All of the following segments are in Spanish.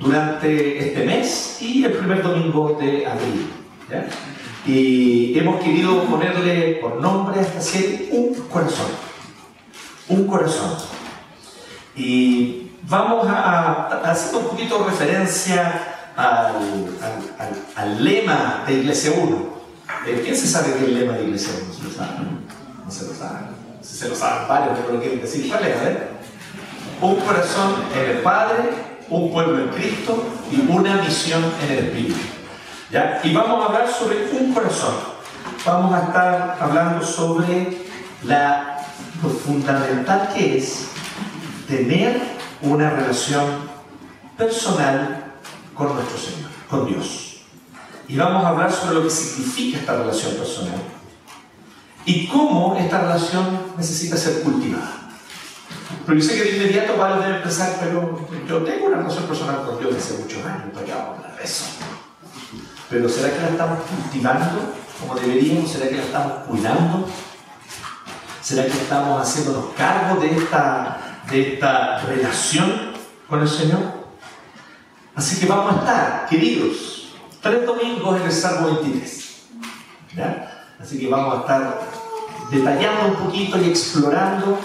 durante este mes y el primer domingo de abril. Y hemos querido ponerle por nombre a esta serie Un Corazón. Un Corazón. Y vamos a, a hacer un poquito de referencia al, al- al- al lema de Iglesia 1. Eh, ¿Quién se sabe qué es el lema de Iglesia 1? ¿Se lo saben? No se lo saben. Se lo saben varios, pero lo quieren decir. ¿Cuál es? Un corazón en el Padre, un pueblo en Cristo y una misión en el Espíritu. Y vamos a hablar sobre un corazón. Vamos a estar hablando sobre la, lo fundamental que es tener una relación personal con nuestro Señor, con Dios. Y vamos a hablar sobre lo que significa esta relación personal y cómo esta relación necesita ser cultivada. Pero yo sé que de inmediato varios deben pensar, pero yo tengo una relación personal con Dios desde muchos años, para acá la rezo. Pero ¿será que la estamos cultivando como deberíamos? ¿Será que la estamos cuidando? ¿Será que estamos haciéndonos cargo de esta, de esta relación con el Señor? Así que vamos a estar, queridos, tres domingos en el Salmo 23. ¿ya? Así que vamos a estar detallando un poquito y explorando,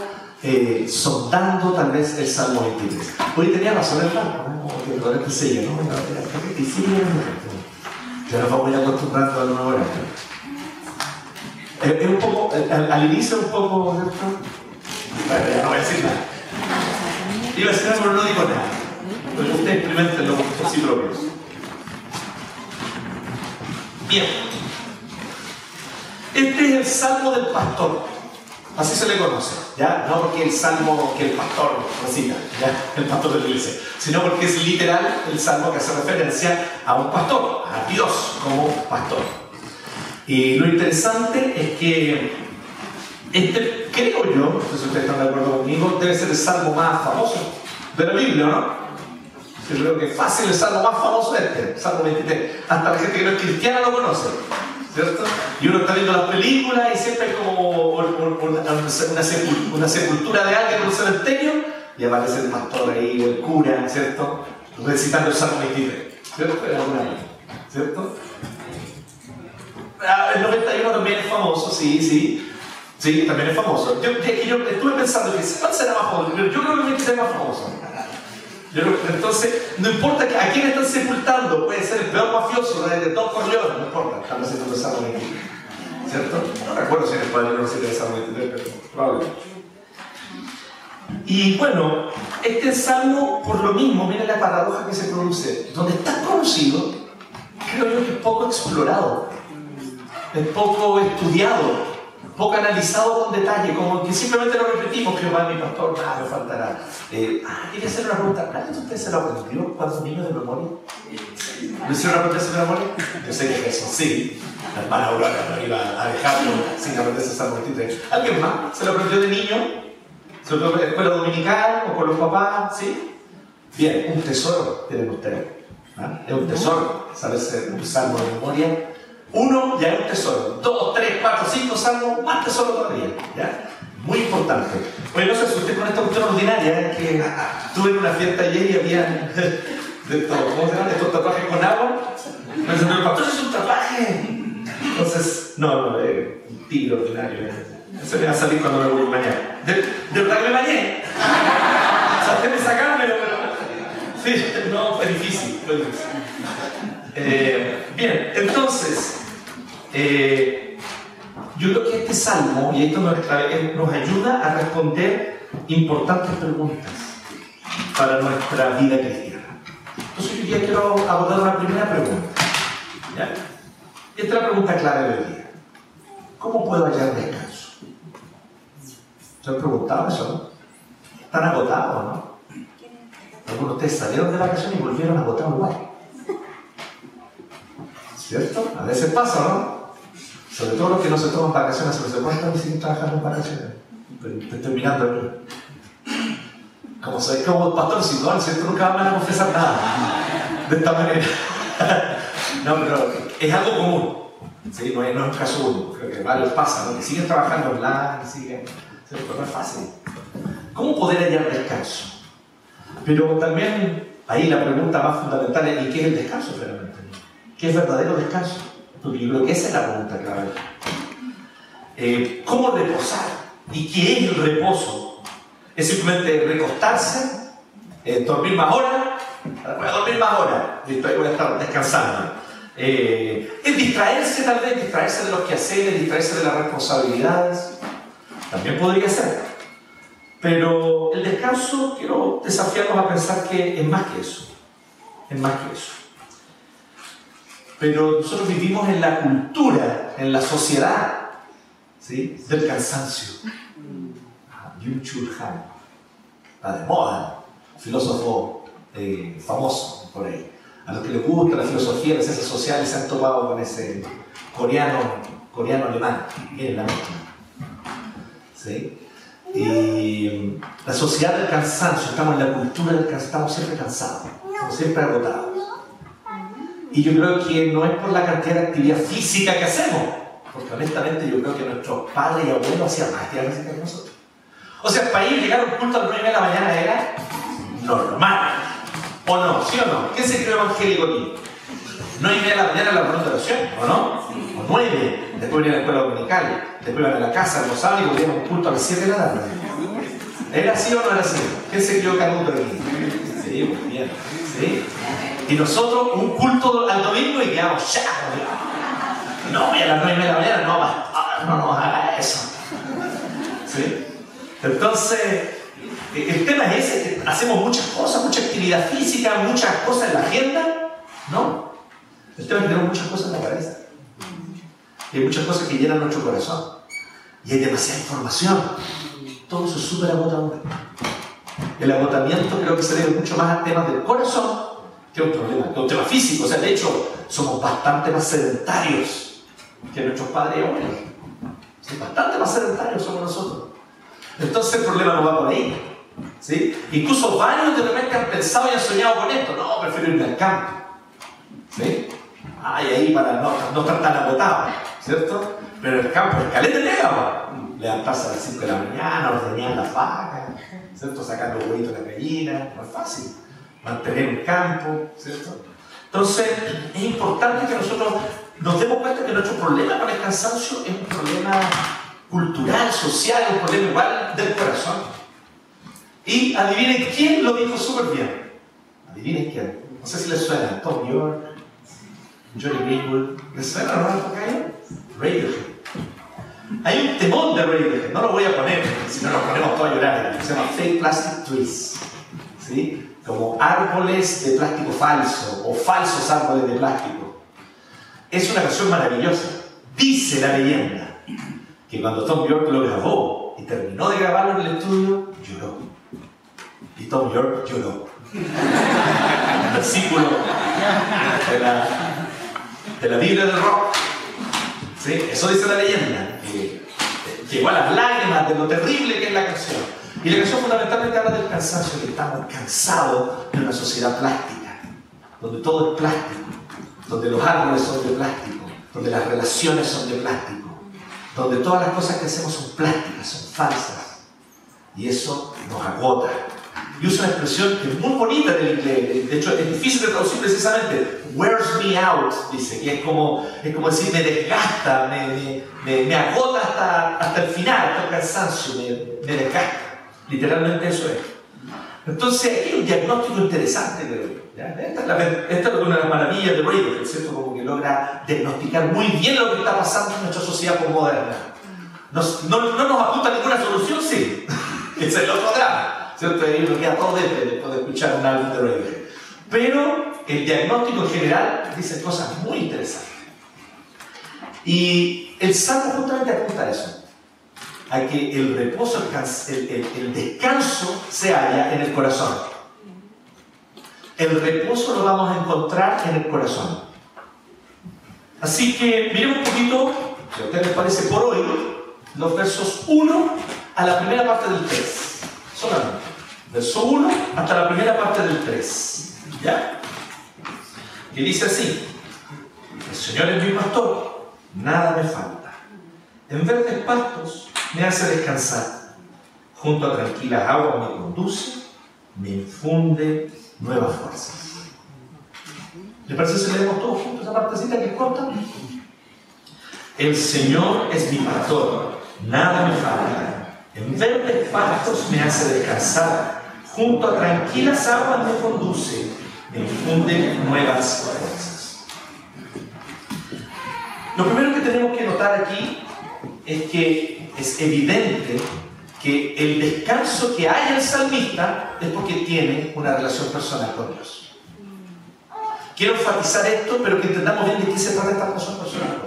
eh, sondando tal vez el Salmo 23. Hoy tenía razón el Franco, ¿no? Que. Ya nos vamos a ir acostumbrando a la nueva hora. Es, un poco, al, al inicio un poco, ya no voy a decir nada. Iba a decir algo, pero no digo nada. Pero ustedes experimentenlo por sí propios. Bien. Este es el salmo del pastor. Así se le conoce, ¿ya? No porque el salmo que el pastor recita, ¿ya? El pastor de la iglesia, sino porque es literal el salmo que hace referencia a un pastor, a Dios como pastor. Y lo interesante es que este, creo yo, no sé si ustedes están de acuerdo conmigo, debe ser el salmo más famoso de la Biblia, ¿no? Yo creo que es fácil el salmo más famoso es este, Salmo 23. Hasta la gente que no es cristiana lo conoce, ¿cierto? Y uno está viendo las películas y siempre hay como un- un- una, una sepul- una sepultura de alguien en un cementerio y aparece el pastor ahí, el cura, ¿cierto? Recitando el Salmo 23, ¿cierto? ¿cierto? Ah, El 91 también es famoso, sí, sí. Sí, también es famoso. Yo, yo estuve pensando que ¿cuál será más famoso? Pero yo creo que el 23 es más famoso. Entonces, no importa a quién están sepultando, puede ser el peor mafioso de, Don Corleone, no importa, están haciendo el Salmo 23. ¿Cierto? No recuerdo si en español no se el Salmo 23, pero probablemente. Y bueno, este salmo, por lo mismo, mira la paradoja que se produce, donde es tan conocido, creo yo que es poco explorado, es poco estudiado, poco analizado con detalle, como que simplemente lo repetimos, Jehová es mi pastor, nada me faltará. Eh, ah, quería hacer una pregunta, ¿alguien de ustedes se lo aprendió cuando niños de memoria? ¿Lo hicieron aprenderse de memoria? Yo sé que eso sí, la hermana Aurora no iba a dejarlo sin aprenderse Salmo 23. ¿Alguien más se lo aprendió de niño? ¿Se lo aprendió en la escuela dominical o con los papás? ¿Sí? Bien, un tesoro tienen ustedes. ¿ah? Es un tesoro saberse un salmo de memoria. Uno ya es un tesoro. Salmos, más tesoro todavía. ¿ya? Muy importante. Oye, no se asuste con esta cuestión ordinaria, es que estuve en una fiesta ayer y había de estos, ¿cómo se llaman? Estos tatuajes con agua. Me dice, pero pastor es un tatuaje. Entonces, no, no, es un tigre ordinario. ¿eh? Eso me va a salir cuando me voy mañana. De, de verdad que me bañé. Traté de sacármelo, pero. Sí, no, fue difícil. Fue difícil. Eh, bien, entonces, eh, yo creo que este salmo, y esto no es clave, eh, nos ayuda a responder importantes preguntas para nuestra vida cristiana. Entonces, yo ya quiero abordar una primera pregunta. ¿ya? Esta es la pregunta clave del día. ¿Cómo puedo hallar descanso? ¿Se han preguntado eso? no? ¿Están agotados, no? Algunos de ustedes salieron de vacaciones y volvieron agotados igual. ¿Cierto? A veces pasa, ¿no? Sobre todo los que no se toman vacaciones, se los cuánto siguen trabajando en vacaciones. Estoy terminando aquí. como soy como pastor no, ¿cierto? Nunca van a confesar nada de esta manera. no, pero es algo común. ¿sí? No, es, no caso único, creo que varios pasan, ¿no? que siguen trabajando online, siguen. ¿cierto? No es fácil. ¿Cómo poder hallar descanso? Pero también ahí la pregunta más fundamental es: ¿y qué es el descanso realmente? ¿Qué es verdadero descanso? Porque yo creo que esa es la pregunta clave. Eh, ¿Cómo reposar? ¿Y qué es el reposo? ¿Es simplemente recostarse? Eh, ¿Dormir más horas? Voy a dormir más horas. Voy a estar descansando. Eh, es distraerse tal vez, distraerse de los quehaceres, distraerse de las responsabilidades. También podría ser. Pero el descanso, quiero desafiarnos a pensar que es más que eso. Es más que eso. Pero nosotros vivimos en la cultura, en la sociedad, del cansancio. Yun Chul Han, la de moda, filósofo eh, famoso por ahí. A los que les gusta la filosofía, las ciencias sociales se han topado con ese coreano, coreano alemán, miren la mezcla. ¿Sí? Y la sociedad del cansancio, estamos en la cultura del cansancio, estamos siempre cansados, estamos siempre agotados. Y yo creo que no es por la cantidad de actividad física que hacemos, porque honestamente yo creo que nuestros padres y abuelos hacían más actividad física que nosotros. O sea, para ir llegar a un culto a las 9 de la mañana era normal. ¿O no? ¿Sí o no? ¿Qué se cree evangélico aquí? 9 y media de la mañana la reunión de oración, ¿o no? O 9, después venía a la escuela dominical, después iban a la casa, almorzaban y volvían a un culto a las 7 de la tarde. ¿Era así o no era así? ¿Quién se creyó Canuto aquí? Sí, muy bien. ¿Sí? Y nosotros, un culto al domingo y quedamos ya. No, y a las 9 y media de la mañana no, no nos haga eso. ¿Sí? Entonces, el tema es ese, hacemos muchas cosas, mucha actividad física, muchas cosas en la agenda. No. El tema es que tenemos muchas cosas en la cabeza. Y hay muchas cosas que llenan nuestro corazón. Y hay demasiada información. Todo es súper agotador. El agotamiento creo que se debe mucho más a temas del corazón que a un problema, que un tema físico. O sea, de hecho, somos bastante más sedentarios que nuestros padres y abuelos. bastante más sedentarios somos nosotros. Entonces el problema no va por ahí. ¿sí? Incluso varios de repente han pensado y han soñado con esto. No, prefiero irme al campo. ¿sí? Ay, ahí para no, no estar tan agotado, ¿cierto? Pero el campo es caleta de Levantarse a las 5 de la mañana, ordeñar las vacas, ¿cierto? Sacar los huevitos de la gallina, no es fácil. Mantener un campo, ¿cierto? Entonces, es importante que nosotros nos demos cuenta que nuestro problema con el cansancio es un problema cultural, social, un problema igual del corazón. Y adivinen quién lo dijo súper bien. Adivinen quién. No sé si les suena. Tom York, Johnny Greenwood. ¿Les suena no? Radiohead. Hay un temón de Radiohead, no lo voy a poner, si no nos ponemos todos a llorar, se llama Fake Plastic Trees. ¿Sí? Como árboles de plástico falso o falsos árboles de plástico. Es una canción maravillosa. Dice la leyenda que cuando Tom York lo grabó y terminó de grabarlo en el estudio, lloró. Y Tom York lloró. El versículo de la, de la Biblia del rock. ¿Sí? Eso dice la leyenda. Que llegó a las lágrimas de lo terrible que es la canción. Y la canción fundamentalmente habla del cansancio, que estamos cansados de una sociedad plástica, donde todo es plástico, donde los árboles son de plástico, donde las relaciones son de plástico donde todas las cosas que hacemos son plásticas, son falsas. Y eso nos agota. Y usa una expresión que es muy bonita del inglés, de hecho es difícil de traducir precisamente, wears me out, dice, y es como, es como decir, me desgasta, me, me, me, agota hasta, hasta el final, hasta el cansancio, me desgasta. Literalmente eso es. Entonces, aquí hay un diagnóstico interesante, Esta, es una de las maravillas de Radiohead, ¿cierto? Como que logra diagnosticar muy bien lo que está pasando en nuestra sociedad moderna. no, no, nos apunta ninguna solución, sí. Es el otro drama, ¿cierto? Ahí nos queda todo después de escuchar un álbum de Radiohead. Pero el diagnóstico en general dice cosas muy interesantes. Y el Salmo justamente apunta a eso a que el reposo, el, descanso se halla en el corazón. El reposo lo vamos a encontrar en el corazón. Así que miremos un poquito, si a ustedes les parece por hoy, los versos 1 a la primera parte del 3. Solamente. verso 1 hasta la primera parte del 3. ¿Ya? Que dice así, el Señor es mi pastor, nada me falta. En verdes pastos me hace descansar, junto a tranquilas aguas me conduce, me infunde nuevas fuerzas. ¿Le parece si leemos todos juntos esa partecita que corta? El Señor es mi pastor, nada me falta. En verdes pastos me hace descansar, junto a tranquilas aguas me conduce, me infunde nuevas fuerzas. Lo primero que tenemos que notar aquí es que es evidente que el descanso que hay en el salmista es porque tiene una relación personal con Dios. Quiero enfatizar esto, pero que entendamos bien de qué se trata esta relación personal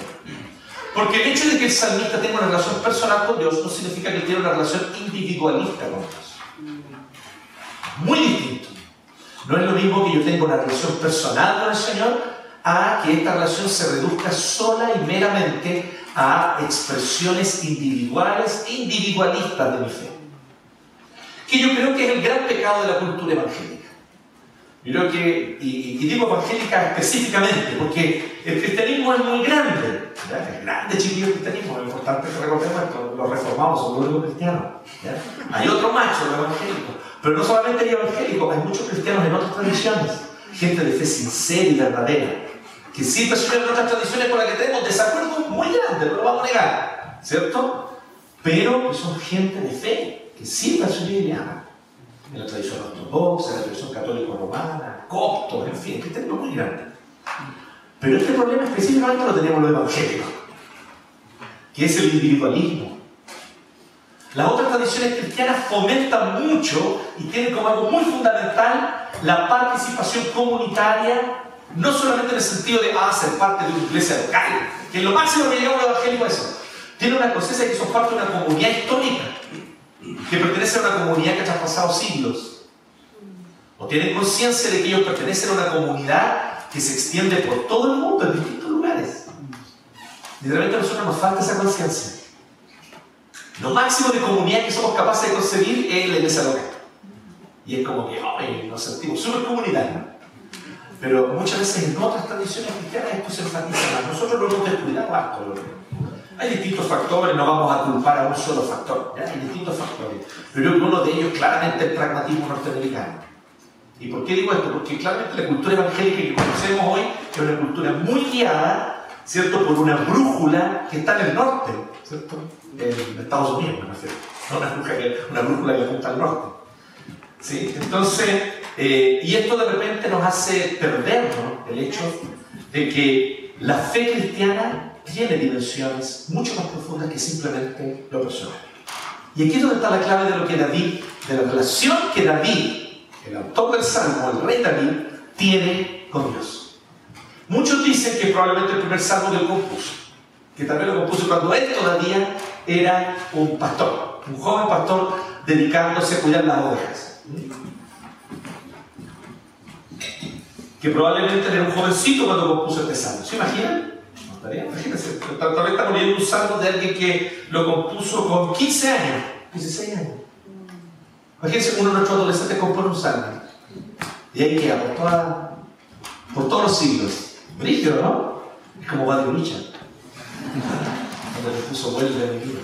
Porque el hecho de que el salmista tenga una relación personal con Dios no significa que tiene una relación individualista con Dios. Muy distinto. No es lo mismo que yo tenga una relación personal con el Señor a que esta relación se reduzca sola y meramente a expresiones individuales, individualistas de mi fe. Que yo creo que es el gran pecado de la cultura evangélica. Creo que, y, digo evangélica específicamente, porque el cristianismo es muy grande. Es grande, chiquillo, el cristianismo. Es importante que recordemos esto. Los reformados son los cristianos. Hay otro macho, los evangélicos. Pero no solamente hay evangélicos, hay muchos cristianos en otras tradiciones. Gente de fe sincera y verdadera. Que sí perciben otras tradiciones con las que tenemos desacuerdos muy grandes, no lo vamos a negar. ¿Cierto? Pero que son gente de fe, que sí aman en la tradición ortodoxa, en la tradición católico-romana, coptos, en fin, que tenemos muy grande. Pero este problema específicamente lo tenemos los evangélicos, que es el individualismo. Las otras tradiciones cristianas fomentan mucho y tienen como algo muy fundamental la participación comunitaria, no solamente en el sentido de ah, ser parte de una iglesia local, que es lo máximo que llega un evangélico a eso. Tiene una conciencia de que son parte de una comunidad histórica que pertenecen a una comunidad que ha traspasado siglos. O tienen conciencia de que ellos pertenecen a una comunidad que se extiende por todo el mundo, en distintos lugares. Y de repente a nosotros nos falta esa conciencia. Lo máximo de comunidad que somos capaces de conseguir es la iglesia local. Y es como que, ay, nos sentimos súper comunitarios. Pero muchas veces en otras tradiciones cristianas esto se enfatiza más. Nosotros lo hemos descuidado harto. Hay distintos factores, no vamos a culpar a un solo factor, hay distintos factores. Pero uno de ellos claramente el pragmatismo norteamericano. ¿Y por qué digo esto? Porque claramente la cultura evangélica que conocemos hoy es una cultura muy guiada, ¿cierto?, por una brújula que está en el norte, ¿cierto? En Estados Unidos, me refiero. No una brújula una brújula que apunta al norte. ¿Sí? Entonces, eh, y esto de repente nos hace perder el hecho de que la fe cristiana tiene dimensiones mucho más profundas que simplemente lo personal. Y aquí es donde está la clave de lo que David, de la relación que David, el autor del Salmo, el rey David, tiene con Dios. Muchos dicen que probablemente el primer salmo lo compuso, que también lo compuso cuando él todavía era un pastor, un joven pastor dedicándose a cuidar las ovejas. Que probablemente era un jovencito cuando compuso este salmo. ¿Se imaginan? Imagínense, tal vez estamos viendo un salmo de alguien que lo compuso con 15 años, 16 años. Imagínense uno de nuestros adolescentes compone un salmo. Y ahí queda por, todos los siglos. Brígido, ¿no? Es como Buddy Richard. Cuando le puso vuelve a mi vida.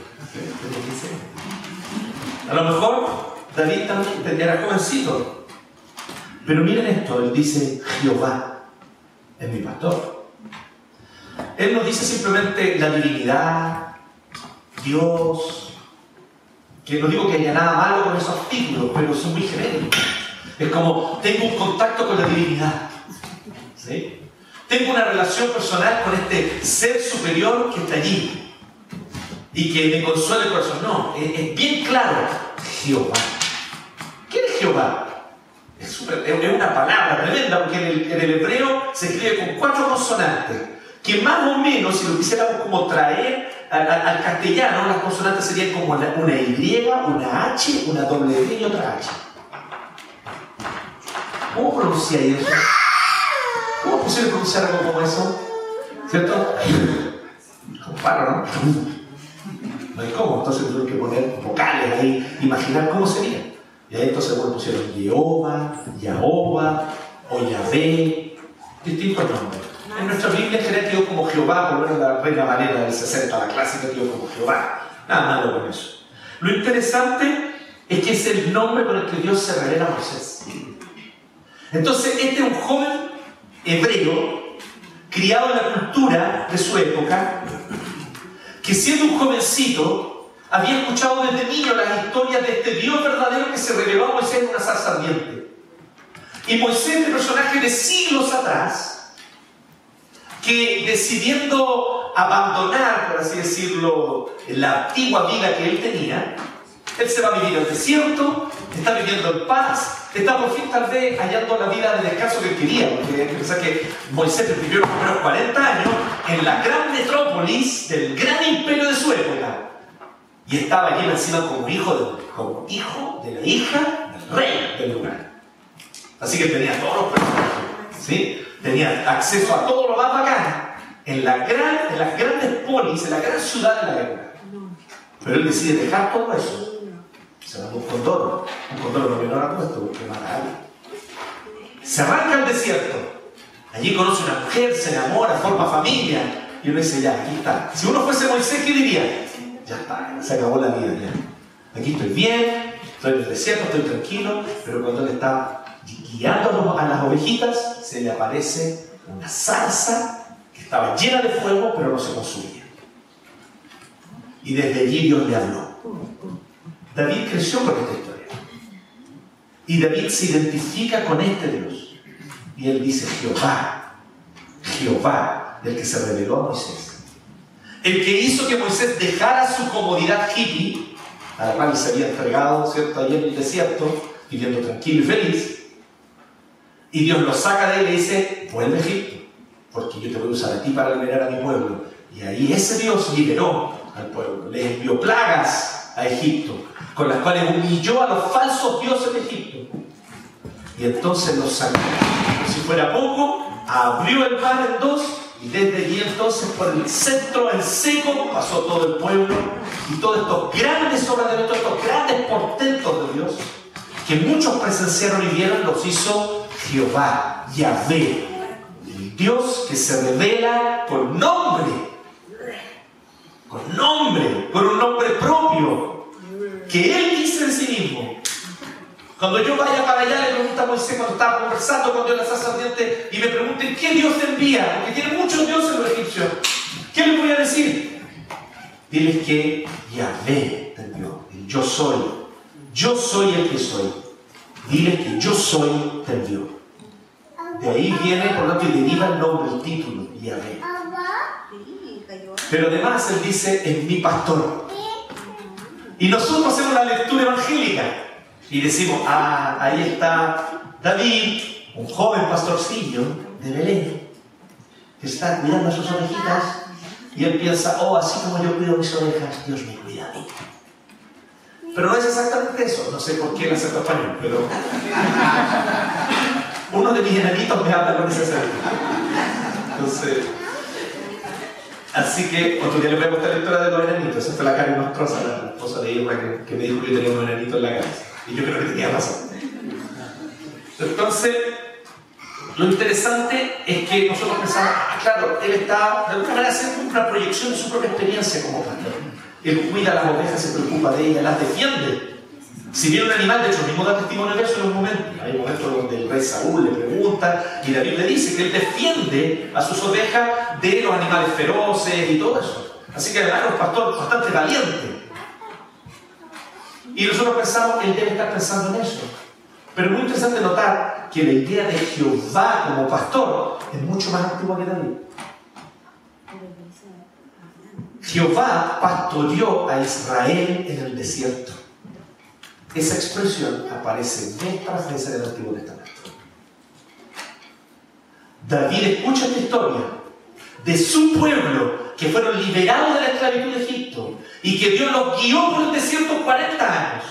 A lo mejor David también era jovencito. Pero miren esto, él dice, Jehová es mi pastor. Él no dice simplemente la divinidad, Dios, que no digo que haya nada malo con esos títulos, pero son muy genéricos. Es como, tengo un contacto con la divinidad. ¿sí? Tengo una relación personal con este ser superior que está allí y que me consuela el corazón. No, es, bien claro, Jehová. ¿Quién es Jehová? Es, una palabra tremenda porque en el, hebreo se escribe con cuatro consonantes que más o menos, si lo quisiéramos como traer al, castellano, las consonantes serían como una, Y, una H, una W y otra H. ¿Cómo pronunciáis eso? ¿Cómo es posible pronunciar algo como eso? ¿Cierto? Comparo, ¿no? No hay cómo, entonces tuve que poner vocales ahí, imaginar cómo sería. Y ahí entonces bueno, pusieron Jehová, Yahoba o distintos nombres. En nuestra Biblia general quedó como Jehová, por lo menos la Reina Valera del 60, la clásica quedó como Jehová. Nada malo con eso. Lo interesante es que es el nombre con el que Dios se revela a Moisés. Entonces, este es un joven hebreo, criado en la cultura de su época, que siendo un jovencito, había escuchado desde niño las historias de este Dios verdadero que se reveló a Moisés en una zarza ardiente. Y Moisés, este personaje de siglos atrás, que decidiendo abandonar, por así decirlo, la antigua vida que él tenía, él se va a vivir al desierto, está viviendo en paz, está por fin tal vez hallando la vida de descanso que quería, porque hay que pensar que Moisés vivió los primeros 40 años en la gran metrópolis del gran imperio de su época. Y estaba allí encima como hijo de, como hijo de la hija del rey del lugar. Así que tenía todos los personajes, ¿sí? tenía acceso a todo lo más bacán en, la gran, en las grandes polis, en la gran ciudad de la época. Pero él decide dejar todo eso se da un condoro. Un condoro no lo ha puesto porque mata a alguien. Se arranca al desierto. Allí conoce una mujer, se enamora, forma familia. Y uno dice, ya, aquí está. Si uno fuese Moisés, ¿qué diría? Ya está, se acabó la vida ya. Aquí estoy bien, estoy en el desierto, estoy tranquilo, pero cuando él está guiando a las ovejitas, se le aparece una salsa que estaba llena de fuego, pero no se consumía. Y desde allí Dios le habló. David creció con esta historia. Y David se identifica con este Dios. Y él dice, Jehová, Jehová, del que se reveló a Moisés. El que hizo que Moisés dejara su comodidad hippie, a la cual se había entregado, ¿cierto?, allí en el desierto, viviendo tranquilo y feliz. Y Dios lo saca de él y le dice, vuelve a Egipto, porque yo te voy a usar a ti para liberar a mi pueblo. Y ahí ese Dios liberó al pueblo, le envió plagas a Egipto, con las cuales humilló a los falsos dioses de Egipto. Y entonces los sacó. Si fuera poco, abrió el mar en dos y desde allí entonces por el centro, en seco, pasó todo el pueblo y todos estos grandes obras de Dios, estos grandes portentos de Dios, que muchos presenciaron y vieron, los hizo Jehová, Yahvé, el Dios que se revela por nombre, con nombre, con un nombre propio, que él dice en sí mismo. Cuando yo vaya para allá, le pregunta a Moisés cuando estaba conversando con Dios la sacerdote y me pregunten qué Dios te envía, porque tiene muchos dioses los egipcios. ¿Qué les voy a decir? Diles que Yahvé te envió, yo soy. Yo soy el que soy. Diles que yo soy te envió. De ahí viene, por lo que deriva el nombre, el título, Yahvé. Pero además él dice, es mi pastor. Y nosotros hacemos la lectura evangélica y decimos, ah, ahí está David, un joven pastorcillo de Belén, que está cuidando a sus ovejitas y él piensa, oh, así como yo cuido mis ovejas, Dios me cuida a mí. Pero no es exactamente eso, no sé por qué el acento español, pero uno de mis enanitos me habla con ese acento. Entonces, Así que otro día les voy a contar la historia de los enanitos. Esa fue la Karen Nostroza, la esposa de Irma, que, me dijo que tenía un enanito en la casa. Y yo creo que tenía razón. Entonces, lo interesante es que nosotros pensamos, ah, claro, él está de alguna manera haciendo una proyección de su propia experiencia como pastor. Él cuida las ovejas, se preocupa de ellas, las defiende. Si viene un animal, de hecho, mismo da testimonio de eso en un momento. Hay momentos donde el rey Saúl le pregunta y David le dice que él defiende a sus ovejas de los animales feroces y todo eso. Así que además es un pastor bastante valiente. Y nosotros pensamos él debe estar pensando en eso. Pero es muy interesante notar que la idea de Jehová como pastor es mucho más antigua que David. Jehová pastoreó a Israel en el desierto. Esa expresión aparece vez tras vez en el Antiguo Testamento. David escucha esta historia de su pueblo que fueron liberados de la esclavitud de Egipto y que Dios los guió por el desierto 40 años.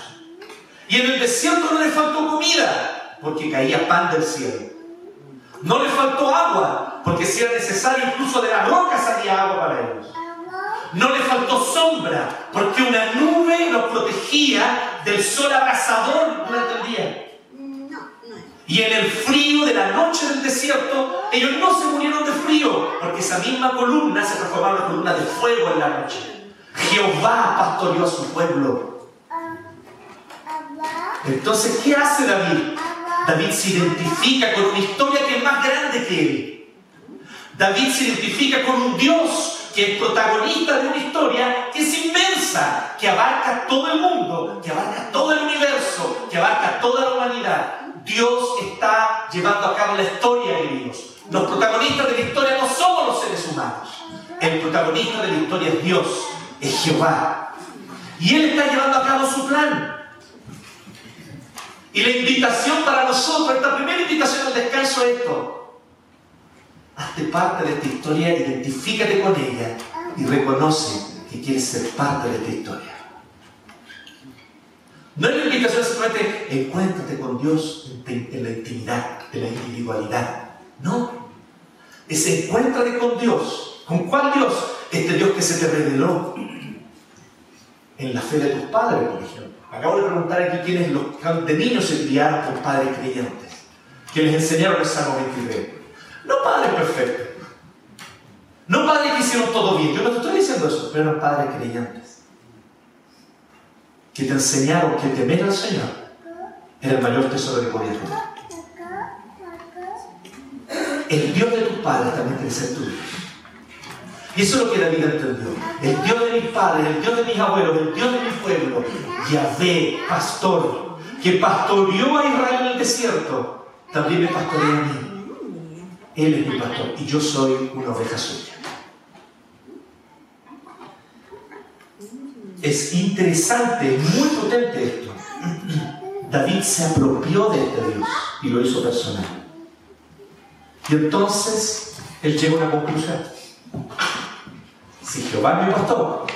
Y en el desierto no le faltó comida porque caía pan del cielo. No le faltó agua porque si era necesario incluso de la roca salía agua para ellos. no le faltó sombra, porque una nube los protegía del sol abrasador durante el día. Y en el frío de la noche del desierto, ellos no se murieron de frío, porque esa misma columna se transformaba en columna de fuego en la noche. Jehová pastoreó a su pueblo. Entonces, ¿qué hace David? David se identifica con una historia que es más grande que él. David se identifica con un Dios que es protagonista de una historia que es inmensa, que abarca todo el mundo, que abarca todo el universo, que abarca toda la humanidad. Dios está llevando a cabo la historia, queridos. Los protagonistas de la historia no somos los seres humanos. El protagonista de la historia es Dios, es Jehová. Y Él está llevando a cabo su plan. Y la invitación para nosotros, esta primera invitación al descanso es esto. Hazte parte de esta historia, identifícate con ella y reconoce que quieres ser parte de esta historia. No la invitación simplemente encuéntrate con Dios en, la intimidad, en la individualidad. No. Es encuéntrate con Dios. ¿Con cuál Dios? Este Dios que se te reveló en la fe de tus padres, por ejemplo. Acabo de preguntar aquí quiénes los de niños se criaron por padres creyentes, que les enseñaron el Salmo 23. No padres perfectos. No padres que hicieron todo bien. Yo no te estoy diciendo eso, pero padres creyentes. Que te enseñaron que temer al Señor era el mayor tesoro que podías. El Dios de tus padres también quiere ser tu Dios. Y eso es lo que David entendió. El Dios de mis padres, el Dios de mis abuelos, el Dios de mi pueblo, Yahvé, pastor, que pastoreó a Israel en el desierto, también me pastorea a mí. Él es mi pastor y yo soy una oveja suya. Es interesante, muy potente esto. David se apropió de este Dios y lo hizo personal. Y entonces él llega a una conclusión. Si Jehová mi pastor,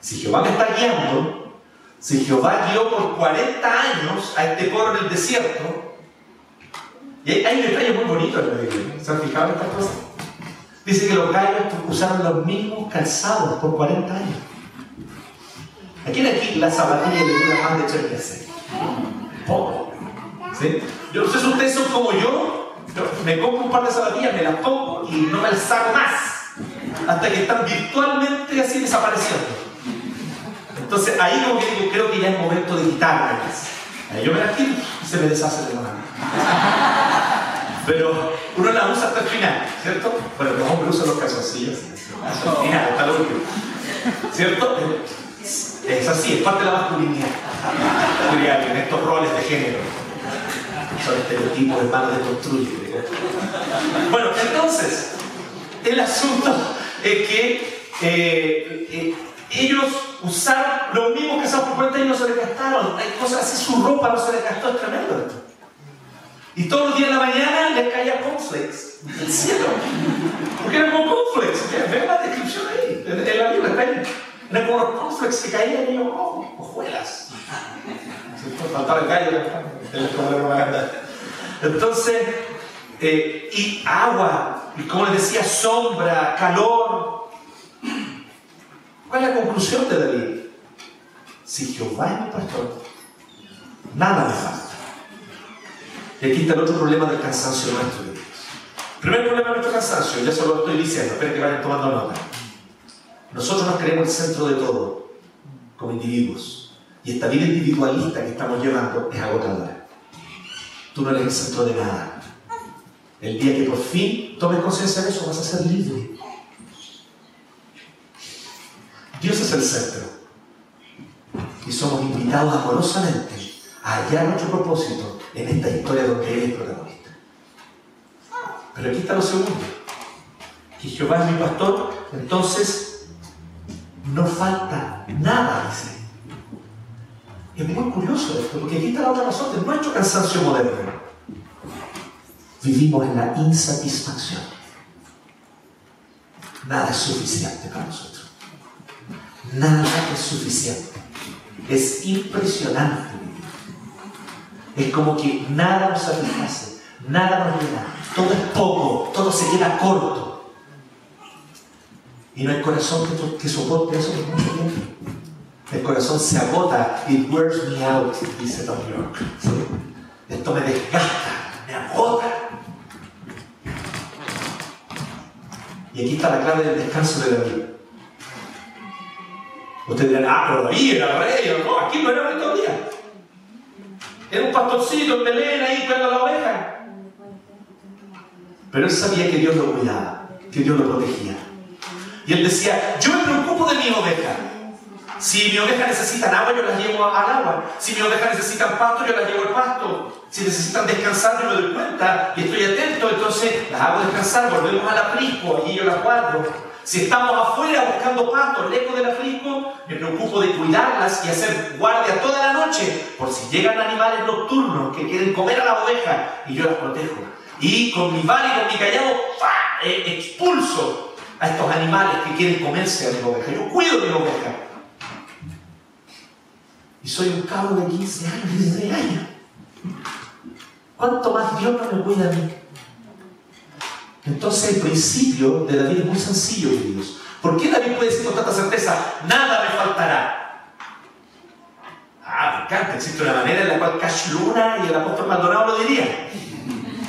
si Jehová me está guiando, si Jehová guió por 40 años a este pueblo en el desierto, y hay, hay detalles muy bonitos en la Biblia, ¿se han fijado en estas cosas? Dice que los gallos usaron los mismos calzados por 40 años. ¿A quién aquí la zapatilla le dura más de 3 meses? Poco. ¿Sí? Yo no sé si ustedes son como yo, me compro un par de zapatillas, me las pongo y no me las saco más hasta que están virtualmente así desapareciendo. Entonces ahí como que yo creo que ya es momento de quitarlas. Yo me las quito y se me deshace de la mano. Pero uno las usa hasta el final, ¿cierto? Bueno, los hombres usan los calzoncillos hasta el final, hasta el último. ¿Cierto? Es así, es parte de la masculinidad. En estos roles de género. Son estereotipos de construye. Bueno, entonces, el asunto es que eh, eh, ellos usaron lo mismo que esas por cuenta y no se les gastaron. Hay cosas así, su ropa no se les gastó, es tremendo esto. Y todos los días de la mañana les caía conflicts del cielo. Porque eran como conflicts. Ven la descripción ahí, en, la Biblia está. Como los conflicts que caían y yo, oh, hojuelas. Faltaba el gallo, Entonces, eh, y agua, y como les decía, sombra, calor. ¿Cuál es la conclusión de David? Si Jehová es mi pastor, nada me falta. Y aquí está el otro problema del cansancio nuestro. El primer problema de nuestro cansancio, ya se lo estoy diciendo, espero que vayan tomando nota. Nosotros nos creemos el centro de todo, como individuos. Y esta vida individualista que estamos llevando es agotadora. Tú no eres el centro de nada. El día que por fin tomes conciencia de eso, vas a ser libre. Dios es el centro. Y somos invitados amorosamente a hallar nuestro propósito en esta historia donde Él es protagonista. Pero aquí está lo segundo. Que Jehová es mi pastor, entonces no falta nada, dice. Es muy curioso esto, porque aquí está la otra razón de nuestro cansancio moderno vivimos en la insatisfacción. Nada es suficiente para nosotros. Nada es suficiente. Es impresionante. Es como que nada nos satisface, nada nos llena. Todo es poco, todo se queda corto. Y no hay corazón que, que soporte eso por mucho tiempo. El corazón se agota. It wears me out, dice Tom York. Esto me desgasta, me agota. Y aquí está la clave del descanso de David. Ustedes dirán, ah, pero David era rey, no, aquí no era rey todavía. Era un pastorcito en Belén ahí cuidando la oveja. Pero él sabía que Dios lo cuidaba, que Dios lo protegía. Y él decía, yo me preocupo de mi oveja. Si mi oveja necesita agua, yo las llevo al agua. Si mi oveja necesita pasto, yo las llevo al pasto. Si necesitan descansar, yo me doy cuenta y estoy atento, entonces las hago descansar, volvemos al aprisco, y yo las guardo. Si estamos afuera buscando pasto, lejos del aprisco, me preocupo de cuidarlas y hacer guardia toda la noche, por si llegan animales nocturnos que quieren comer a la oveja y yo las protejo. Y con mi vara y con mi callado, eh, expulso a estos animales que quieren comerse a mi oveja. Yo cuido de mi oveja. Y soy un cabo de 15 años, 16 años. ¿Cuánto más Dios no me cuida a mí? Entonces el principio de David es muy sencillo, queridos. ¿Por qué David puede decir con tanta certeza, nada me faltará? Ah, me encanta, existe una manera en la cual Cash Luna y el apóstol Maldonado lo dirían.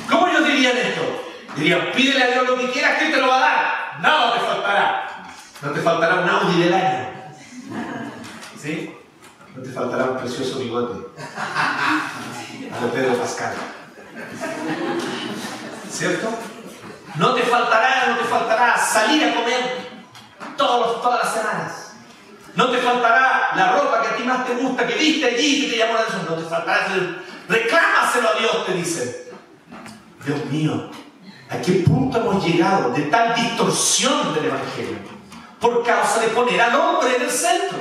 ¿Cómo ellos dirían esto? Dirían, pídele a Dios lo que quieras que te lo va a dar. Nada te faltará. No te faltará un Audi del año. ¿Sí? No te faltará un precioso bigote. A Pedro Pascal. ¿Cierto? No te faltará, no te faltará salir a comer todos, todas las semanas. No te faltará la ropa que a ti más te gusta, que viste allí, que te llamó la atención. No te faltará. Reclámaselo a Dios, te dice. Dios mío, ¿a qué punto hemos llegado de tal distorsión del Evangelio? Por causa de poner al hombre en el centro.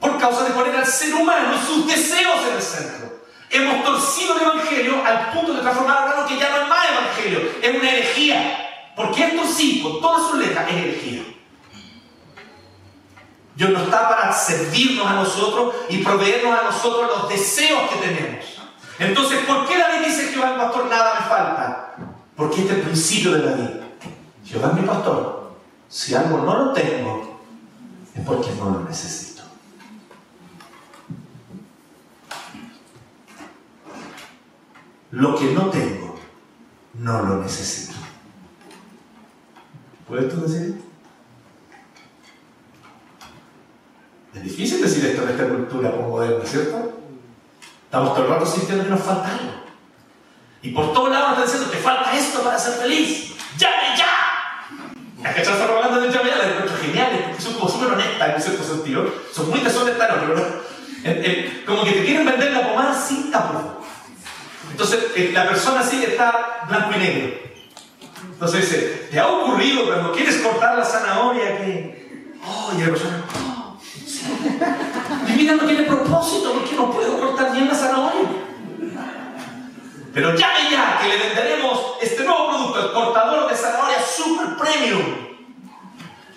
Por causa de poner al ser humano sus deseos en el centro. Hemos torcido el Evangelio al punto de transformarlo en algo que ya no es más Evangelio, es una herejía. Porque esto sí, con todas sus letras, es herejía. Dios no está para servirnos a nosotros y proveernos a nosotros los deseos que tenemos. Entonces, ¿por qué David dice Jehová el pastor nada me falta? Porque este es el principio de David. Jehová es mi pastor. Si algo no lo tengo, es porque no lo necesito. Lo que no tengo, no lo necesito. ¿Puedes tú decir? Es difícil decir esto en esta cultura moderna, ¿cierto? Estamos todo el rato que nos falta. Y por todos lados están diciendo, te falta esto para ser feliz. ¡Llame ya! Las están hablando de llame ya las encuentro geniales, son como súper honestas en cierto sentido. Son muy deshonestas, pero como que te quieren vender la pomada sin tapujos. Entonces, eh, la persona así está blanco y negro. Entonces dice, ¿te ha ocurrido cuando quieres cortar la zanahoria que... Oh, y la persona... Oh, Mi vida no tiene propósito porque no puedo cortar bien la zanahoria. Pero ya ya que le venderemos este nuevo producto, el cortador de zanahoria super premium.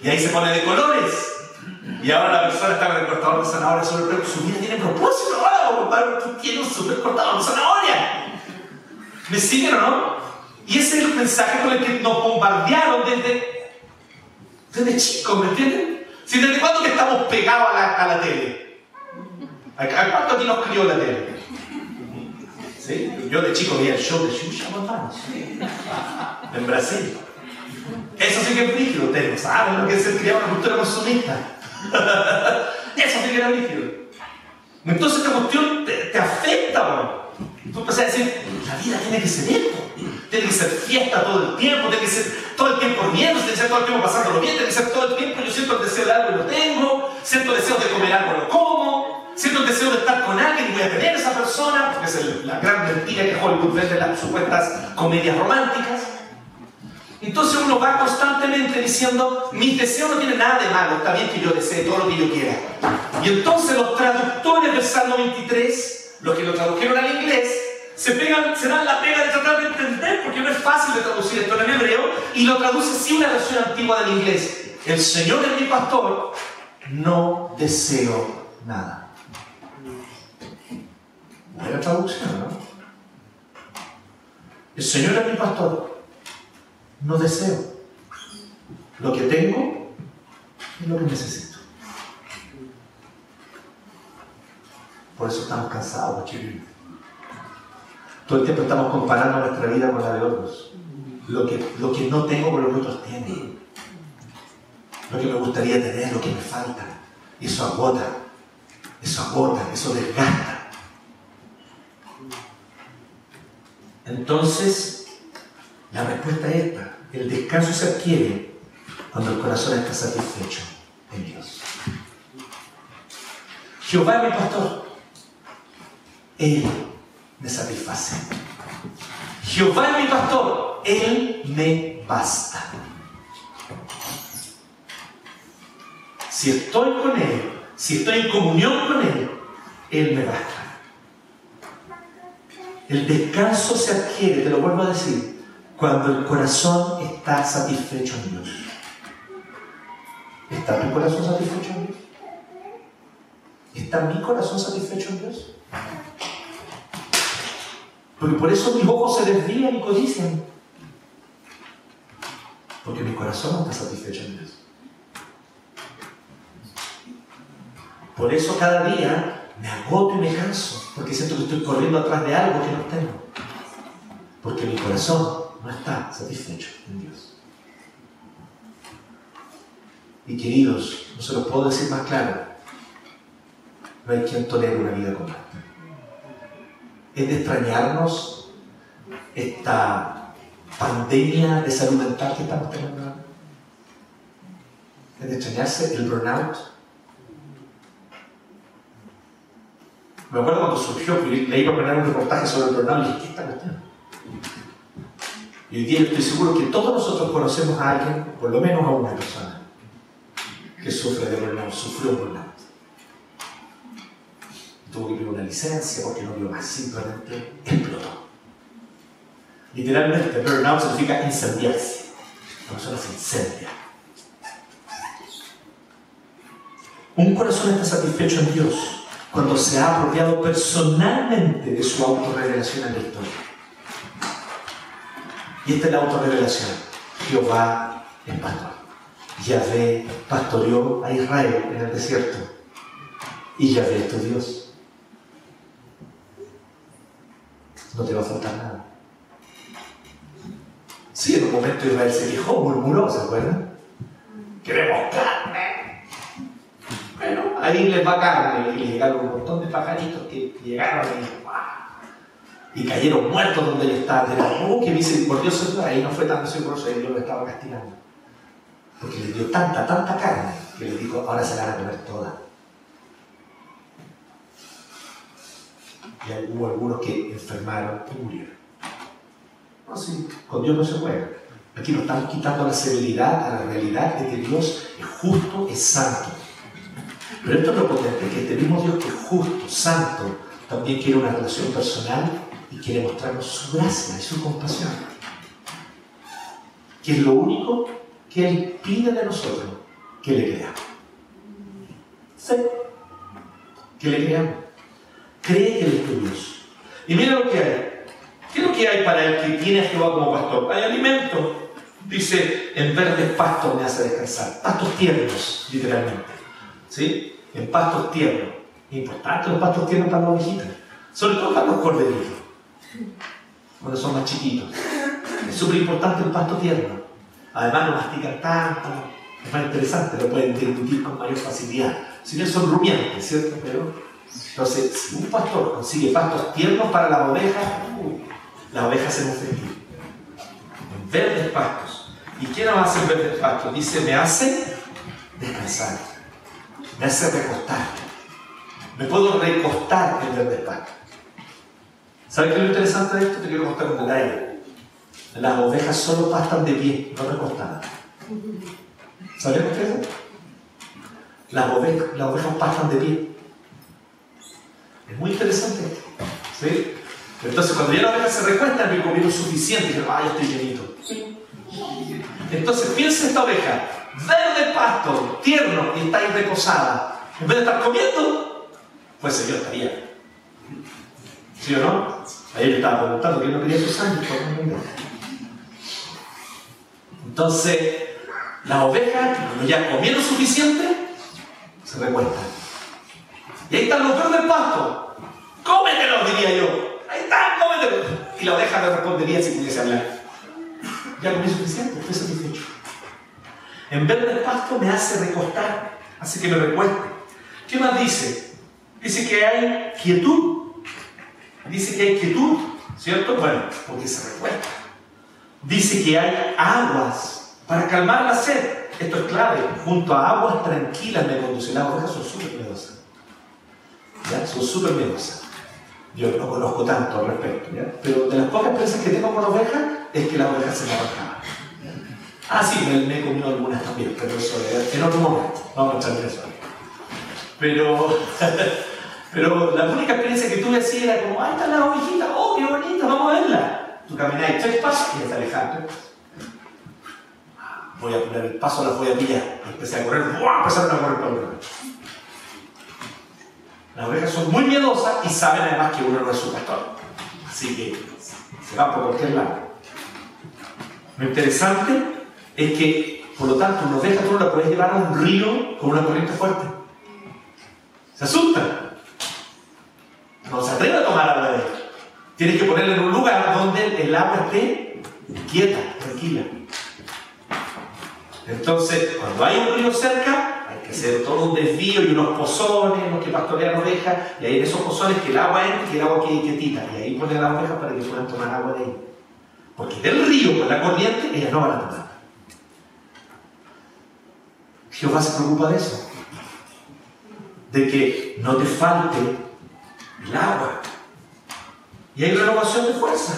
Y ahí se pone de colores. Y ahora la persona está con el cortador de zanahoria super premium. Su vida tiene propósito. Ahora, tiene un super cortador de zanahoria. ¿Me siguen o no? Y ese es el mensaje con el que nos bombardearon desde, desde chicos, ¿me entienden? Si desde cuándo que estamos pegados a la, a la tele. ¿A cuánto aquí nos crió la tele? Yo de chico veía el show de Xuxa en Brasil. Eso sí que es rígido, ustedes no saben lo que el criado en la cultura consumista. Eso sí que era rígido. Entonces esta cuestión te, afecta, ¿no? Tú empiezas a decir, la vida tiene que ser esto. Tiene que ser fiesta todo el tiempo, tiene que ser todo el tiempo riendo, tiene que ser todo el tiempo pasándolo bien, tiene que ser todo el tiempo yo siento el deseo de algo y lo tengo, siento el deseo de comer algo y lo como, siento el deseo de estar con alguien y voy a tener a esa persona, porque es la gran que Hollywood vende las supuestas comedias románticas. Entonces uno va constantemente diciendo, mis deseos no tienen nada de malo, está bien que yo desee todo lo que yo quiera. Y entonces los traductores del Salmo 23 los que lo tradujeron al inglés se, pegan, se dan la pega de tratar de entender, porque no es fácil de traducir esto en hebreo, y lo traduce así una versión antigua del inglés. El Señor es mi pastor, no deseo nada. Buena traducción, ¿no? El Señor es mi pastor, no deseo. Lo que tengo, es lo que necesito. Por eso estamos cansados, chicos. Todo el tiempo estamos comparando nuestra vida con la de otros. Lo que, no tengo con lo que otros tienen. Lo que me gustaría tener, lo que me falta. Eso agota. Eso agota, eso desgasta. Entonces, la respuesta es esta. El descanso se adquiere cuando el corazón está satisfecho en Dios. Jehová es mi pastor. Él me satisface. Jehová es mi pastor. Él me basta. Si estoy con Él, si estoy en comunión con Él, Él me basta. El descanso se adquiere, te lo vuelvo a decir, cuando el corazón está satisfecho en Dios. ¿Está tu corazón satisfecho en Dios? ¿Está mi corazón satisfecho en Dios? Porque por eso mis ojos se desvían y codician. Porque mi corazón no está satisfecho en Dios. Por eso cada día me agoto y me canso, porque siento que estoy corriendo atrás de algo que no tengo. Porque mi corazón no está satisfecho en Dios. Y queridos, no se lo puedo decir más claro, no hay quien tolere una vida como esta. Es de extrañarnos esta pandemia de salud mental que estamos teniendo. Es de extrañarse el burnout Me acuerdo cuando surgió, que leí por un reportaje sobre el burnout y dije, ¿qué está cuestión? Y hoy día estoy seguro que todos nosotros conocemos a alguien, por lo menos a una persona, que sufre de burnout, sufrió burnout. Tuvo que pedir una licencia porque no vio más, simplemente explotó. Literalmente, burnout significa incendiarse. La persona se incendia. Un corazón está satisfecho en Dios cuando se ha apropiado personalmente de su autorrevelación en la historia. Y esta es la autorrevelación. Jehová es pastor. Yahvé pastoreó a Israel en el desierto. Y Yahvé es tu Dios. No te va a faltar nada. Sí, en un momento Israel se quejó, murmuró, ¿se acuerdan? Queremos carne, bueno, ahí les va carne y llegaron un montón de pajaritos que llegaron y, cayeron muertos donde él estaba. Era, oh, qué misericordioso ahí no fue tan misericordioso, él lo estaba castigando. Porque les dio tanta, tanta carne que les dijo, ahora se la van a comer toda. Y hubo algunos que enfermaron y murieron. No, sí, con Dios no se juega. Aquí nos estamos quitando la severidad a la realidad de que Dios es justo, es santo. Pero esto es lo potente, que mismo Dios que es justo, santo, también quiere una relación personal y quiere mostrarnos su gracia y su compasión. Que es lo único que Él pide de nosotros, que le creamos. Sí, que le creamos. Cree que Él es. Y mira lo que hay. ¿Qué es lo que hay para el que tiene a Jehová como pastor? Hay alimento. Dice, en verdes pastos me hace descansar. Pastos tiernos, literalmente. ¿Sí? en pastos tiernos. Importante los pastos tiernos para las ovejitas, sobre todo para los corderitos, cuando son más chiquitos. Es súper importante el pasto tierno. Además no mastican tanto, es más interesante, lo pueden discutir con mayor facilidad. Si bien son rumiantes, ¿cierto? Pero, entonces, si un pastor consigue pastos tiernos para las ovejas, las ovejas se En verdes pastos. ¿Y quién nos hace verdes pastos? Dice, me hace descansar me hace recostar. Me puedo recostar en el despacho. ¿Sabes qué es lo interesante de esto? Te quiero contar un detalle. Las ovejas solo pastan de pie, no recostadas. ¿Sabes qué es eso? Las ovejas, las ovejas pastan de pie. Es muy interesante. ¿Sí? Entonces, cuando ya la oveja se recuesta, me comieron suficiente. Y yo, ay, estoy llenito. Entonces, piensa esta oveja verde pasto, tierno, y está ahí reposada, en vez de estar comiendo, pues el Señor estaría. ¿Sí o no? Ayer le estaba preguntando que no quería su sangre. Entonces, Las ovejas, cuando ya comieron suficiente, se recuestan. Y ahí están los perros del pasto. Cómetelos, diría yo. Ahí están, cómetelos. Y la oveja me respondería si pudiese hablar. Ya comí suficiente, estoy satisfecho. En vez del pasto me hace recostar, hace que me recueste. ¿Qué más dice? Dice que hay quietud. Dice que hay quietud, ¿cierto? Bueno, porque se recuesta. Dice que hay aguas para calmar la sed. Esto es clave. Junto a aguas tranquilas me conduce. Las ovejas son súper miedosas. ¿Ya? Son súper miedosas. Yo no conozco tanto al respecto, pero de las pocas experiencias que tengo con ovejas es que las ovejas se me arrancaban. Ah, sí, me, he comido algunas también, pero eso es en otro momento. Vamos a echar en eso. Pero, pero la única experiencia que tuve así era como, ahí está la ovejita, oh, qué bonita, vamos a verla. Tú caminas tres pasos y ya está alejando voy a poner el paso, las voy a pillar. Empecé a correr, ¡buah! empezaron a correr para el Las ovejas son muy miedosas y saben además que uno no es su pastor. Así que se van por cualquier lado. Lo interesante es que, por lo tanto, una oveja tú no la puedes llevar a un río con una corriente fuerte. Se asustan. No se atreve a tomar agua de. Tienes que ponerla en un lugar donde el agua esté quieta, tranquila. Entonces, cuando hay un río cerca, hay que hacer todo un desvío y unos pozones, los que pastorean ovejas, y hay en esos pozones que el agua entra y el agua quede quietita, y ahí ponen las ovejas para que puedan tomar agua de ahí. Porque del río con la corriente, ellas no van a tomar. Jehová se preocupa de eso. De que no te falte el agua. Y hay renovación de fuerza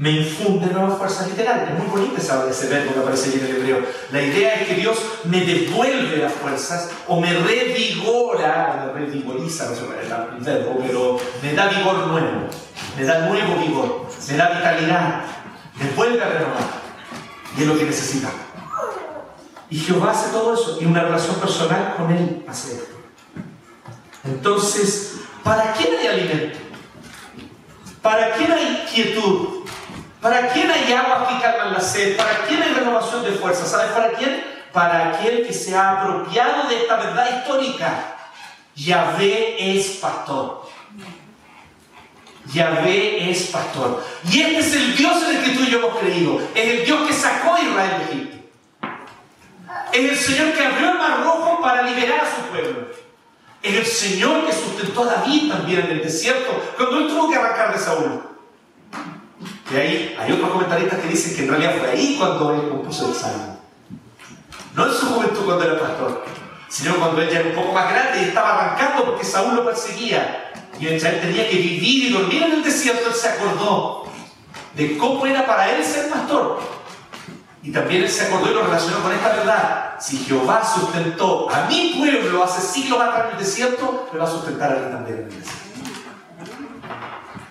me infunde nuevas fuerzas literarias. Es muy bonito ese verbo que aparece en el hebreo. La idea es que Dios me devuelve las fuerzas o me revigora, me revigoriza, no sé el verbo, pero me da vigor nuevo, me da nuevo vigor, me da vitalidad, me vuelve a renovar. Y es lo que necesitamos. Y Jehová hace todo eso y una relación personal con Él hace esto. Entonces, ¿para quién hay alimento? ¿Para quién hay quietud? ¿Para quién hay agua que calman la sed? ¿Para quién hay renovación de fuerza? ¿Sabes para quién? Para aquel que se ha apropiado de esta verdad histórica. Yahvé es pastor. Yahvé es pastor. Y este es el Dios en el que tú y yo hemos creído. Es el Dios que sacó a Israel de Egipto. Es el Señor que abrió el mar rojo para liberar a su pueblo. Es el Señor que sustentó a David también en el desierto cuando él tuvo que arrancar de Saúl. Y ahí hay otros comentaristas que dicen que en realidad fue ahí cuando él compuso el salmo. No en su juventud cuando era pastor, sino cuando él ya era un poco más grande y estaba arrancando porque Saúl lo perseguía. Y mientras él tenía que vivir y dormir en el desierto, él se acordó de cómo era para él ser pastor. Y también él se acordó y lo relacionó con esta verdad. Si Jehová sustentó a mi pueblo hace siglos atrás en el desierto, me va a sustentar a mí también en el desierto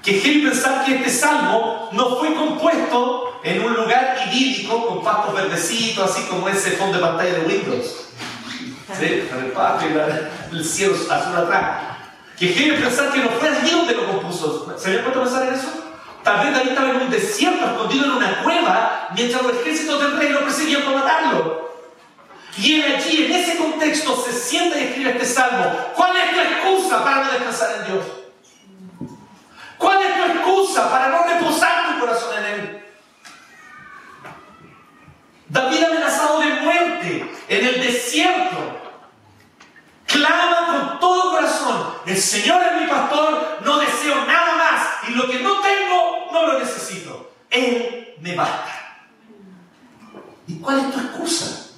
que quiere pensar que este salmo no fue compuesto en un lugar idílico con pastos verdecitos, así como ese fondo de pantalla de Windows. ¿Sí? El cielo azul atrás. Que quiere pensar que no fue allí donde lo compuso. ¿Se había puesto a pensar en eso? Tal vez David estaba en un desierto, escondido en una cueva, mientras los ejércitos del rey lo perseguían para matarlo. Y él allí, en ese contexto, se sienta y escribe este salmo. ¿Cuál es tu excusa para no descansar en Dios? ¿Cuál es tu excusa para no reposar tu corazón en Él? David amenazado de muerte en el desierto. Clama con todo corazón. El Señor es mi pastor, no deseo nada más. Y lo que no tengo, no lo necesito. Él me basta. ¿Y cuál es tu excusa?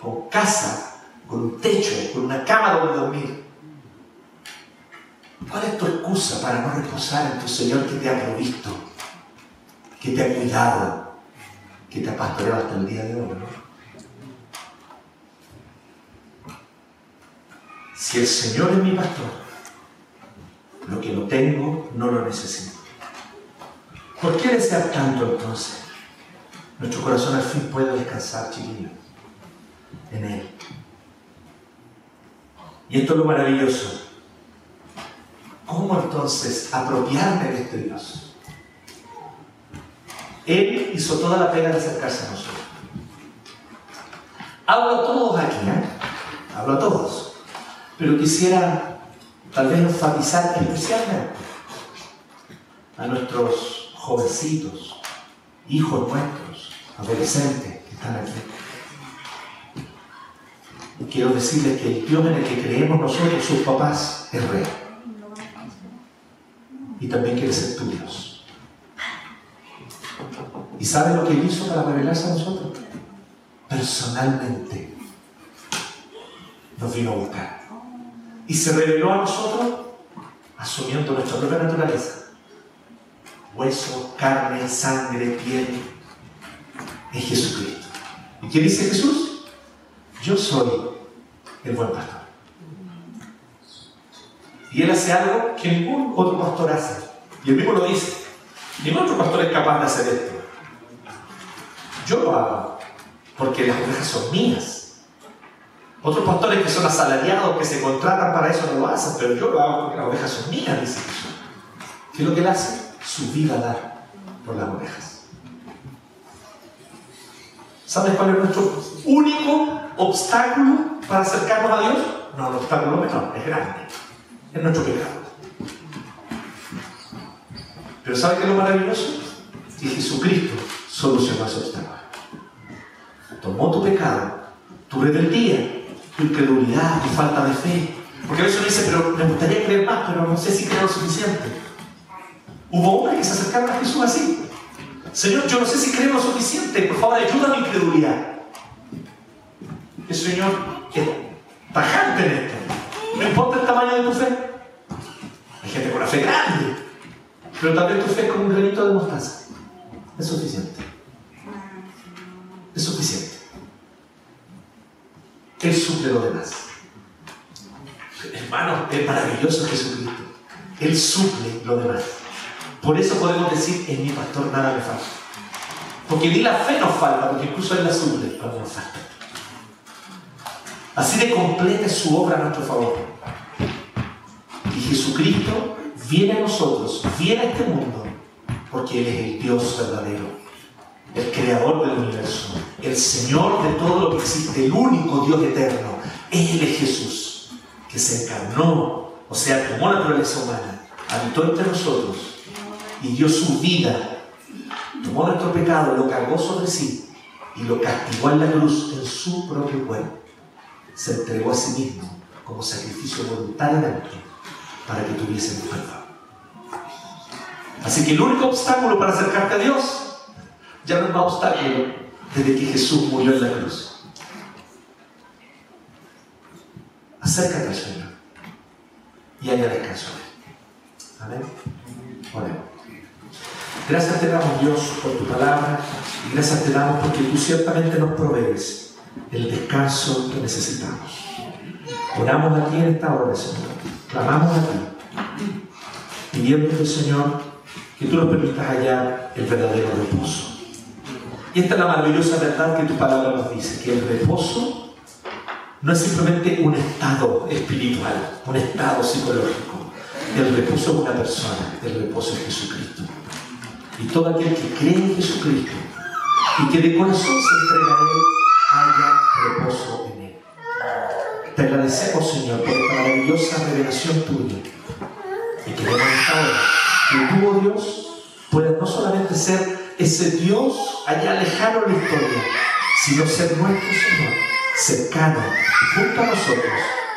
Con casa, con un techo, con una cama donde dormir. ¿Cuál es tu excusa para no reposar en tu Señor que te ha provisto, que te ha cuidado, que te ha pastoreado hasta el día de hoy? Si el Señor es mi pastor, lo que no tengo no lo necesito. ¿Por qué desear tanto entonces? Nuestro corazón al fin puede descansar, chiquillo, en Él. Y esto es lo maravilloso. ¿Cómo entonces apropiarme de este Dios? Él hizo toda la pena de acercarse a nosotros. Hablo a todos aquí, ¿eh? Hablo a todos. Pero quisiera tal vez enfatizar especialmente a nuestros jovencitos, hijos nuestros, adolescentes que están aquí. Y quiero decirles que el Dios en el que creemos nosotros, sus papás, es real. Y también quiere ser tu Dios. ¿Y sabe lo que Él hizo para revelarse a nosotros? Personalmente nos vino a buscar. Y se reveló a nosotros asumiendo nuestra propia naturaleza. Hueso, carne, sangre, piel. Es Jesucristo. ¿Y qué dice Jesús? Yo soy el buen pastor. Y él hace algo que ningún otro pastor hace. Y el mismo lo dice. Ningún otro pastor es capaz de hacer esto. Yo lo hago porque las ovejas son mías. Otros pastores que son asalariados, que se contratan para eso, no lo hacen, pero yo lo hago porque las ovejas son mías, dice Jesús. ¿Qué es lo que él hace? Su vida dar por las ovejas. ¿Sabes cuál es nuestro único obstáculo para acercarnos a Dios? No, el obstáculo menor, es grande. Es nuestro pecado. Pero ¿sabes qué es lo maravilloso? Que Jesucristo solucionó ese obstáculo. Tomó tu pecado, tu rebeldía, tu incredulidad, tu falta de fe. Porque a veces uno dice, pero me gustaría creer más, pero no sé si creo lo suficiente. Hubo hombres que se acercaron a Jesús así. Señor, yo no sé si creo lo suficiente, por favor ayuda a mi incredulidad. El Señor es tajante en esto. No importa el tamaño de tu fe. Hay gente con la fe grande, pero también tu fe es como un granito de mostaza. Es suficiente. Es suficiente. Él suple lo demás. Hermano, es maravilloso Jesucristo. Él suple lo demás. Por eso podemos decir, en mi pastor nada me falta. Porque ni la fe nos falta, porque incluso Él la suple cuando nos falta. Así de completa es su obra a nuestro favor. Y Jesucristo viene a nosotros, viene a este mundo, porque Él es el Dios verdadero el creador del universo, el Señor de todo lo que existe, el único Dios eterno. Él es Jesús, que se encarnó, o sea, tomó la naturaleza humana, habitó entre nosotros y dio su vida, tomó nuestro pecado, lo cargó sobre sí y lo castigó en la cruz en su propio cuerpo. Se entregó a sí mismo como sacrificio voluntariamente para que tuviésemos perdón. Así que el único obstáculo para acercarte a Dios ya no es más obstáculo desde que Jesús murió en la cruz. Acércate al Señor y haya descanso. Amén. Oremos. Gracias te damos Dios por tu palabra y gracias te damos porque tú ciertamente nos provees el descanso que necesitamos. Oramos a ti en esta hora, Señor. Clamamos a ti, pidiéndote, Señor, que tú nos permitas hallar el verdadero reposo. Y esta es la maravillosa verdad que tu palabra nos dice, que el reposo no es simplemente un estado espiritual, un estado psicológico. El reposo es una persona, el reposo es Jesucristo. Y todo aquel que cree en Jesucristo y que de corazón se entrega a Él, haya reposo en Él. Te agradecemos, Señor, por esta maravillosa revelación tuya. Y queremos ahora que tú, oh Dios, puedas no solamente ser ese Dios allá lejano en la historia, sino ser nuestro Señor, cercano, junto a nosotros,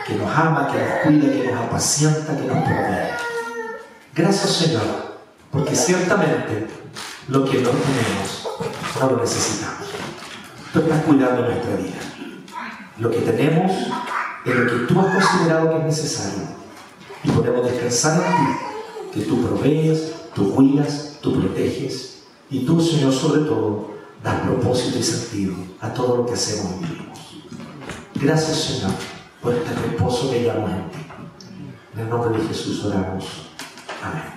que nos ama, que nos cuida, que nos apacienta, que nos provee. Gracias Señor, porque ciertamente lo que no tenemos no lo necesitamos. Tú estás cuidando nuestra vida. Lo que tenemos es lo que tú has considerado que es necesario. Y podemos descansar en ti, que tú provees, tú cuidas, tú proteges y tú, Señor, sobre todo, das propósito y sentido a todo lo que hacemos y vivimos. Gracias, Señor, por este reposo que llevamos en ti. En el nombre de Jesús oramos. Amén.